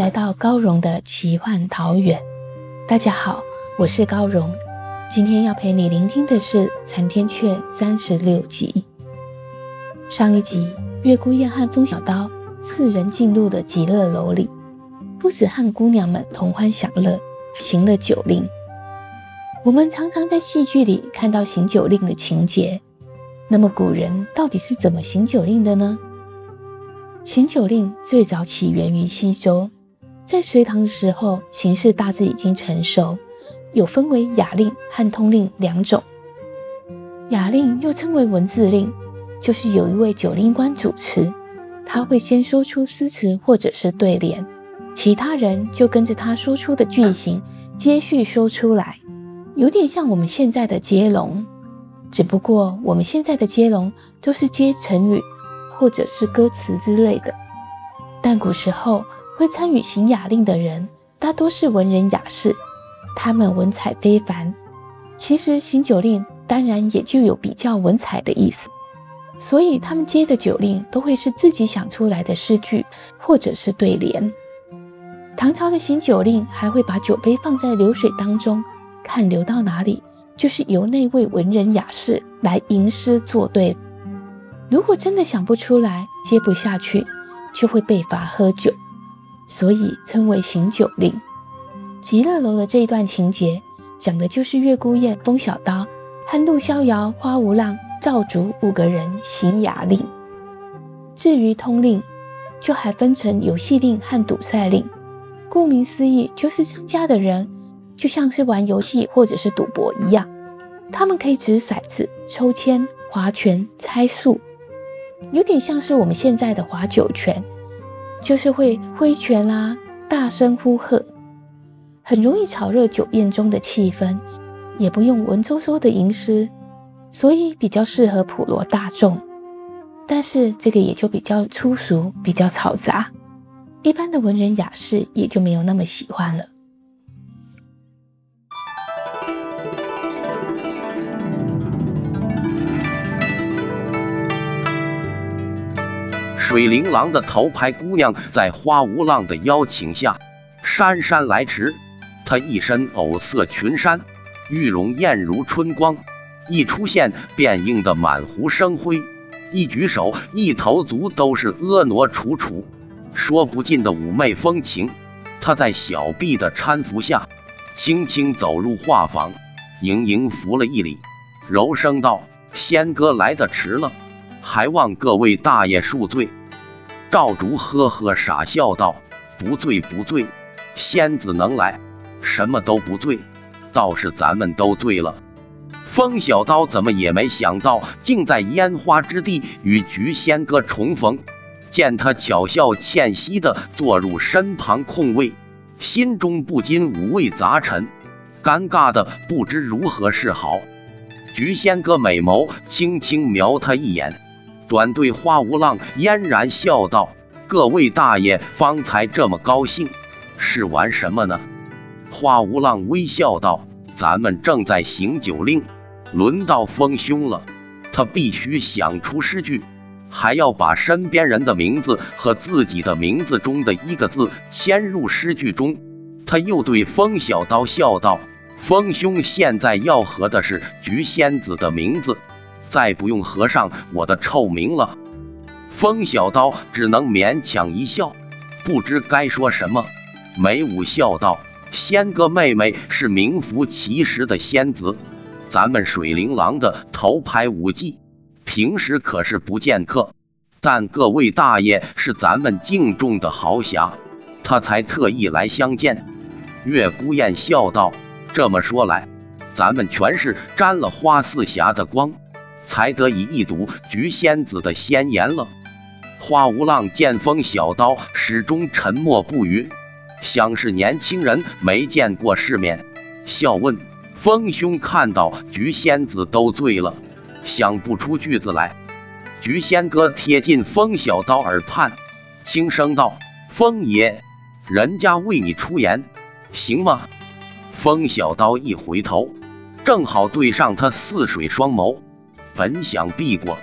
来到高荣的奇幻桃源。大家好，我是高荣。今天要陪你聆听的是《残天阙》三十六集。上一集，月孤雁和风小刀四人进入了极乐楼里，不止和姑娘们同欢享乐，行了酒令。我们常常在戏剧里看到行酒令的情节，那么古人到底是怎么行酒令的呢？行酒令最早起源于西周，在隋唐的时候，形势大致已经成熟，有分为雅令和通令两种。雅令又称为文字令，就是有一位九令官主持，他会先说出诗词或者是对联，其他人就跟着他说出的句型接续说出来，有点像我们现在的接龙，只不过我们现在的接龙都是接成语。或者是歌词之类的，但古时候会参与行雅令的人，大多是文人雅士，他们文采非凡。其实行酒令当然也就有比较文采的意思，所以他们接的酒令都会是自己想出来的诗句或者是对联。唐朝的行酒令还会把酒杯放在流水当中，看流到哪里，就是由那位文人雅士来吟诗作对。如果真的想不出来，接不下去，就会被罚喝酒，所以称为行酒令。极乐楼的这一段情节，讲的就是月孤雁、风小刀和陆逍遥、花无浪、赵竹五个人行雅令。至于通令，就还分成游戏令和赌赛令。顾名思义，就是参加的人就像是玩游戏或者是赌博一样，他们可以掷骰子、抽签、划拳、猜数。有点像是我们现在的划酒拳，就是会挥拳啦，大声呼喝，很容易炒热酒宴中的气氛，也不用文绉绉的吟诗，所以比较适合普罗大众。但是这个也就比较粗俗，比较嘈杂，一般的文人雅士也就没有那么喜欢了。水灵郎的头牌姑娘在花无浪的邀请下姗姗来迟。她一身藕色裙衫，玉容艳如春光，一出现便映得满湖生辉。一举手一投足都是婀娜楚楚，说不尽的妩媚风情。她在小婢的搀扶下，轻轻走入画舫，盈盈扶了一礼，柔声道：“仙哥来得迟了，还望各位大爷恕罪。”赵竹呵呵傻笑道：“不醉不醉，仙子能来，什么都不醉，倒是咱们都醉了。”风小刀怎么也没想到，竟在烟花之地与菊仙哥重逢。见他巧笑倩兮的坐入身旁空位，心中不禁五味杂陈，尴尬的不知如何是好。菊仙哥美眸轻轻瞄他一眼。转对花无浪嫣然笑道：“各位大爷方才这么高兴，是玩什么呢？”花无浪微笑道：“咱们正在行酒令，轮到风兄了，他必须想出诗句，还要把身边人的名字和自己的名字中的一个字签入诗句中。”他又对风小刀笑道：“风兄现在要合的是菊仙子的名字。”再不用合上我的臭名了。风小刀只能勉强一笑，不知该说什么。梅武笑道：“仙哥妹妹是名副其实的仙子，咱们水灵郎的头牌武技，平时可是不见客。但各位大爷是咱们敬重的豪侠，他才特意来相见。月孤雁笑道：“这么说来，咱们全是沾了花四侠的光，才得以一睹菊仙子的仙颜了。”花无浪见风小刀始终沉默不语，想是年轻人没见过世面，笑问：“风兄看到菊仙子都醉了，想不出句子来。”菊仙哥贴近风小刀耳畔，轻声道：“风爷，人家为你出言，行吗？”风小刀一回头，正好对上他似水双眸，本想避过。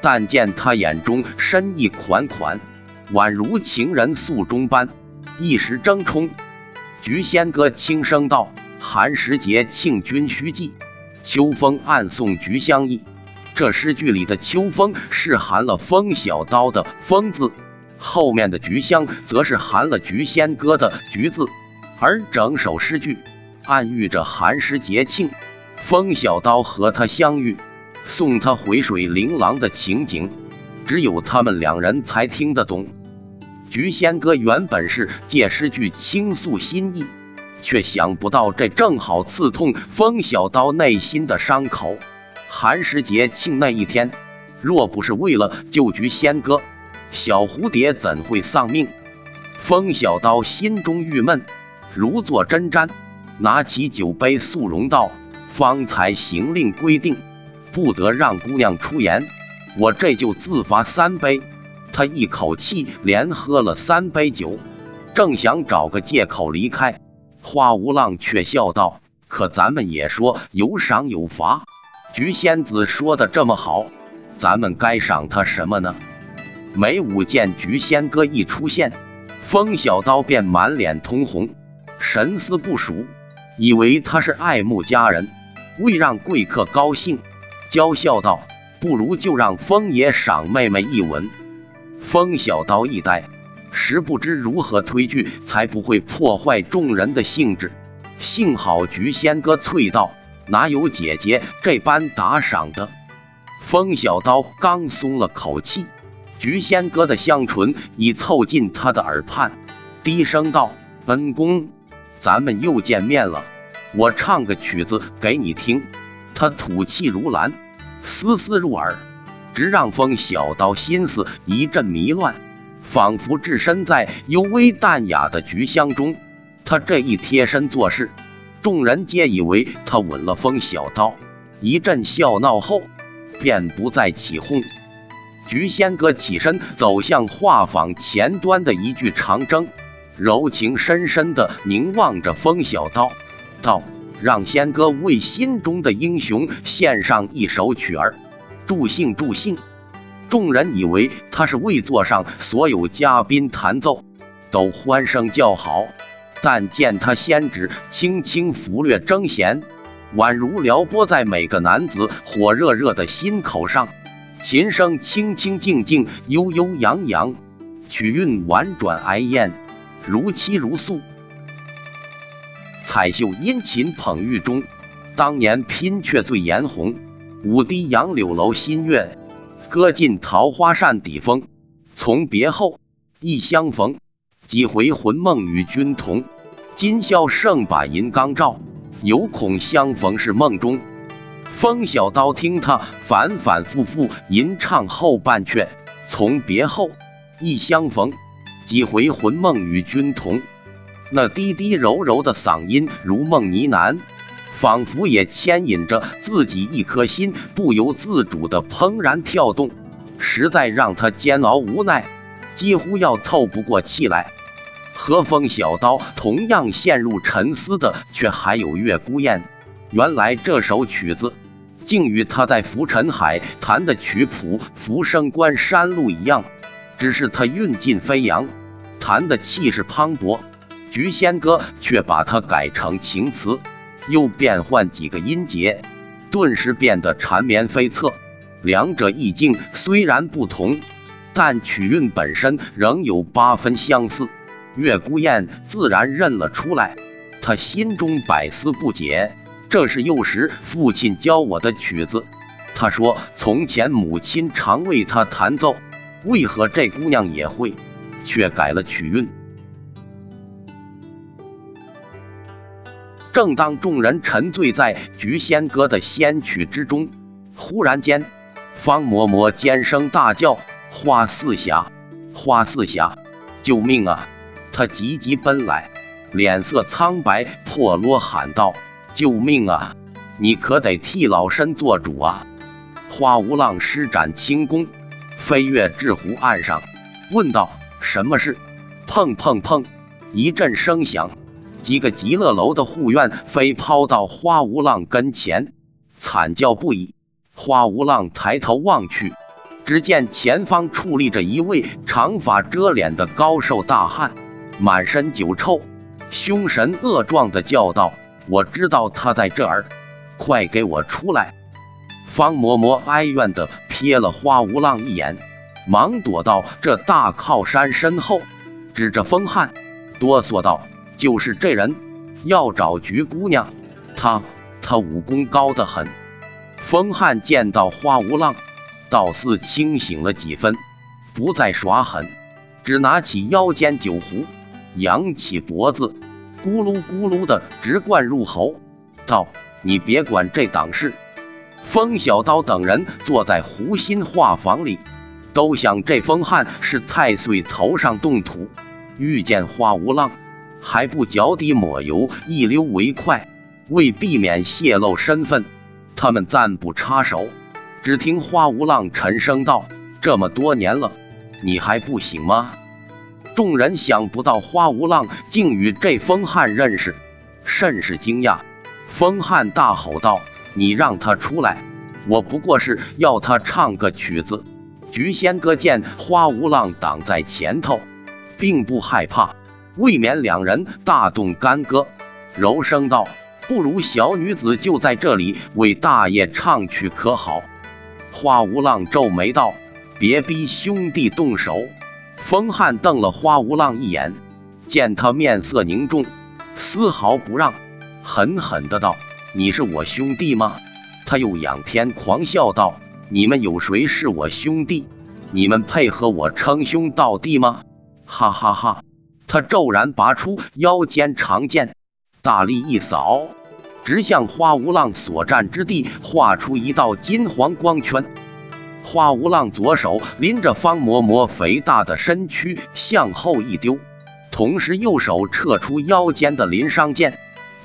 但见他眼中深意款款，宛如情人诉衷般，一时争冲。菊仙哥轻声道：“寒食节庆君须记，秋风暗送菊香意。”这诗句里的秋风是含了风小刀的风字，后面的菊香则是含了菊仙哥的菊字，而整首诗句暗喻着寒食节庆，风小刀和他相遇。送他回水琳琅的情景，只有他们两人才听得懂。菊仙哥原本是借诗句倾诉心意，却想不到这正好刺痛风小刀内心的伤口。寒食节庆那一天，若不是为了救菊仙哥，小蝴蝶怎会丧命？风小刀心中郁闷，如坐针毡，拿起酒杯肃容道：“方才行令规定。”不得让姑娘出言，我这就自罚三杯。他一口气连喝了三杯酒，正想找个借口离开，花无浪却笑道：“可咱们也说有赏有罚，菊仙子说的这么好，咱们该赏他什么呢？”梅武见菊仙哥一出现，风小刀便满脸通红，神思不属，以为他是爱慕佳人，为让贵客高兴。娇笑道：“不如就让风爷赏妹妹一吻。”风小刀一呆，实不知如何推拒，才不会破坏众人的兴致。幸好菊仙哥啐道：“哪有姐姐这般打赏的？”风小刀刚松了口气，菊仙哥的香唇已凑近他的耳畔，低声道：“恩公，咱们又见面了，我唱个曲子给你听。”他吐气如兰，丝丝入耳，直让风小刀心思一阵迷乱，仿佛置身在幽微淡雅的菊香中。他这一贴身做事，众人皆以为他吻了风小刀。一阵笑闹后，便不再起哄。菊仙哥起身走向画舫前端的一具长征，柔情深深的凝望着风小刀，道。让仙哥为心中的英雄献上一首曲儿，助兴助兴。众人以为他是为座上所有嘉宾弹奏，都欢声叫好。但见他仙指轻轻拂掠筝弦，宛如撩拨在每个男子火热热的心口上。琴声清清静静，悠悠扬扬，曲韵婉转哀艳，如泣如诉。彩绣殷勤捧玉钟，当年拼却最颜红。舞堤杨柳楼新月，歌尽桃花扇底风。从别后，忆相逢，几回魂梦与君同。今宵胜把银缸照，犹恐相逢是梦中。风小刀听他反反复复吟唱后半阙，从别后，忆相逢，几回魂梦与君同。那低低柔柔的嗓音如梦呢喃，仿佛也牵引着自己一颗心，不由自主的怦然跳动，实在让他煎熬无奈，几乎要透不过气来。和风小刀同样陷入沉思的，却还有月孤雁。原来这首曲子，竟与他在浮尘海弹的曲谱《浮生关山路》一样，只是他韵尽飞扬，弹的气势磅礴。菊仙哥却把它改成情词，又变换几个音节，顿时变得缠绵悱恻。两者意境虽然不同，但曲韵本身仍有八分相似。月孤雁自然认了出来，他心中百思不解：这是幼时父亲教我的曲子。他说从前母亲常为他弹奏，为何这姑娘也会，却改了曲韵？正当众人沉醉在菊仙歌的仙曲之中，忽然间，方嬷嬷尖声大叫：“花四侠，花四侠，救命啊！”他急急奔来，脸色苍白，破锣喊道：“救命啊！你可得替老身做主啊！”花无浪施展轻功，飞跃至湖岸上，问道：“什么事？”砰砰砰，一阵声响。几个极乐楼的护院飞抛到花无浪跟前，惨叫不已。花无浪抬头望去，只见前方矗立着一位长发遮脸的高瘦大汉，满身酒臭，凶神恶状的叫道：“我知道他在这儿，快给我出来！”方嬷嬷哀怨的瞥了花无浪一眼，忙躲到这大靠山身后，指着风汉，哆嗦道。就是这人要找菊姑娘，他他武功高得很。风汉见到花无浪，倒似清醒了几分，不再耍狠，只拿起腰间酒壶，扬起脖子，咕噜咕噜的直灌入喉，道：“你别管这档事。”风小刀等人坐在湖心画房里，都想这风汉是太岁头上动土，遇见花无浪。还不脚底抹油，一溜为快。为避免泄露身份，他们暂不插手。只听花无浪沉声道：“这么多年了，你还不醒吗？”众人想不到花无浪竟与这风汉认识，甚是惊讶。风汉大吼道：“你让他出来！我不过是要他唱个曲子。”菊仙哥见花无浪挡在前头，并不害怕。未免两人大动干戈，柔声道：“不如小女子就在这里为大爷唱曲，可好？”花无浪皱眉道：“别逼兄弟动手。”风汉瞪了花无浪一眼，见他面色凝重，丝毫不让，狠狠的道：“你是我兄弟吗？”他又仰天狂笑道：“你们有谁是我兄弟？你们配合我称兄道弟吗？”哈哈哈。他骤然拔出腰间长剑，大力一扫，直向花无浪所站之地画出一道金黄光圈。花无浪左手拎着方嬷嬷肥大的身躯向后一丢，同时右手撤出腰间的临伤剑，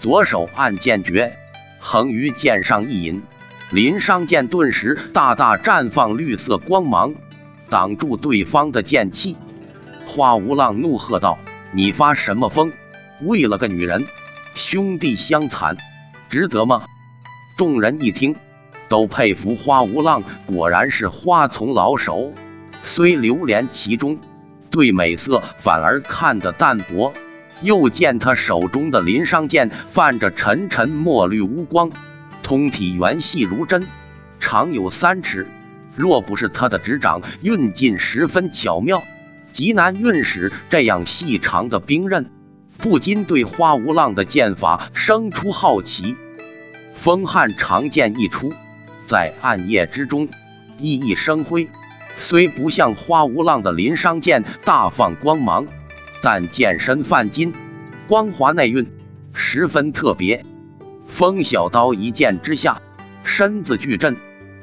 左手按剑诀，横于剑上一引，临伤剑顿时大大绽放绿色光芒，挡住对方的剑气。花无浪怒喝道。你发什么疯？为了个女人，兄弟相残，值得吗？众人一听，都佩服花无浪，果然是花丛老手。虽流连其中，对美色反而看得淡薄。又见他手中的临伤剑泛着沉沉墨绿乌光，通体圆细如针，长有三尺。若不是他的指掌运劲十分巧妙。极难运使这样细长的兵刃，不禁对花无浪的剑法生出好奇。风汉长剑一出，在暗夜之中熠熠生辉，虽不像花无浪的临伤剑大放光芒，但剑身泛金，光华内蕴，十分特别。风小刀一剑之下，身子巨震，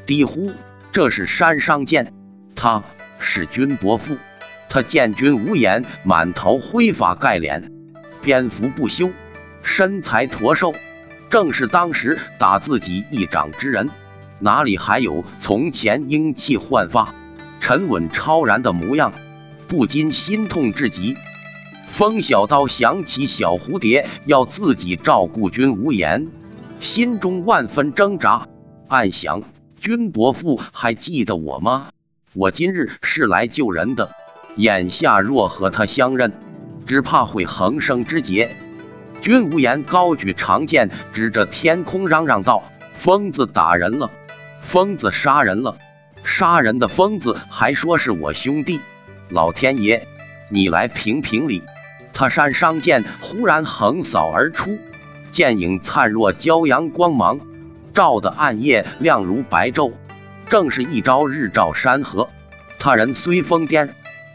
低呼：“这是山伤剑，他是君伯父。”他见君无言，满头灰发盖脸，蝙蝠不休，身材驼瘦，正是当时打自己一掌之人，哪里还有从前英气焕发、沉稳超然的模样？不禁心痛至极。风小刀想起小蝴蝶要自己照顾君无言，心中万分挣扎，暗想：君伯父还记得我吗？我今日是来救人的。眼下若和他相认，只怕会横生枝节。君无言高举长剑，指着天空嚷嚷道：“疯子打人了，疯子杀人了，杀人的疯子还说是我兄弟。老天爷，你来评评理！”他山伤剑忽然横扫而出，剑影灿若骄阳光芒，照得暗夜亮如白昼，正是一朝日照山河。他人虽疯癫。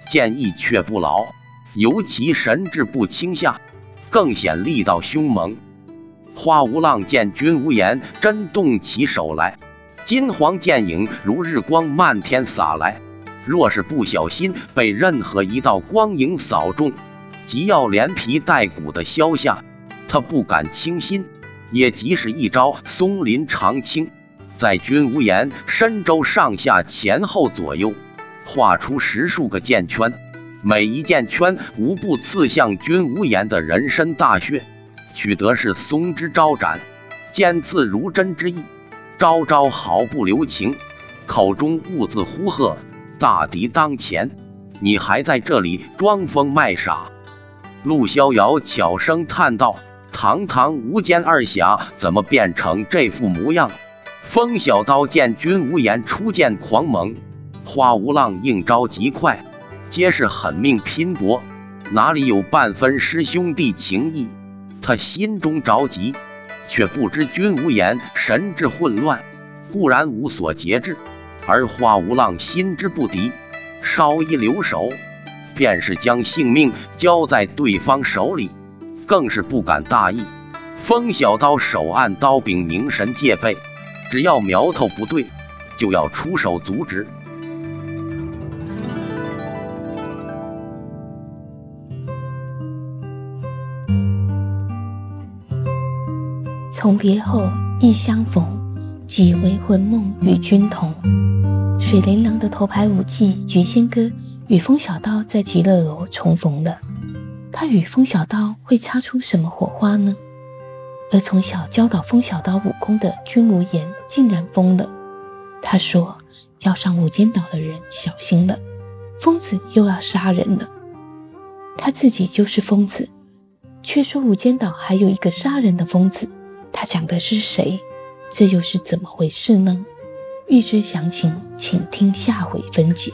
剑意却不老，尤其神志不清下，更显力道凶猛。花无浪见君无言真动起手来，金黄剑影如日光漫天洒来。若是不小心被任何一道光影扫中，即要连皮带骨的削下。他不敢轻心，也即是一招松林长青，在君无言身周上下前后左右画出十数个剑圈，每一剑圈无不刺向君无言的人身大穴，取得是松枝招展，尖刺如针之意，招招毫不留情，口中兀自呼喝：“大敌当前，你还在这里装疯卖傻？”陆逍遥悄声叹道。堂堂无间二侠，怎么变成这副模样？风小刀见君无言出剑狂猛，花无浪应招极快，皆是狠命拼搏，哪里有半分师兄弟情谊？他心中着急，却不知君无言神志混乱，固然无所节制，而花无浪心知不敌，稍一留手，便是将性命交在对方手里。更是不敢大意。风小刀手按刀柄，凝神戒备，只要苗头不对，就要出手阻止。重别后，亦相逢，几回魂梦与君同。水帘郎的头牌武技菊仙歌与风小刀在极乐楼重逢了。他与风小刀会擦出什么火花呢？而从小教导风小刀武功的君无言竟然疯了。他说：“要上无间岛的人小心了，疯子又要杀人了。”他自己就是疯子，却说无间岛还有一个杀人的疯子。他讲的是谁？这又是怎么回事呢？欲知详情，请听下回分解。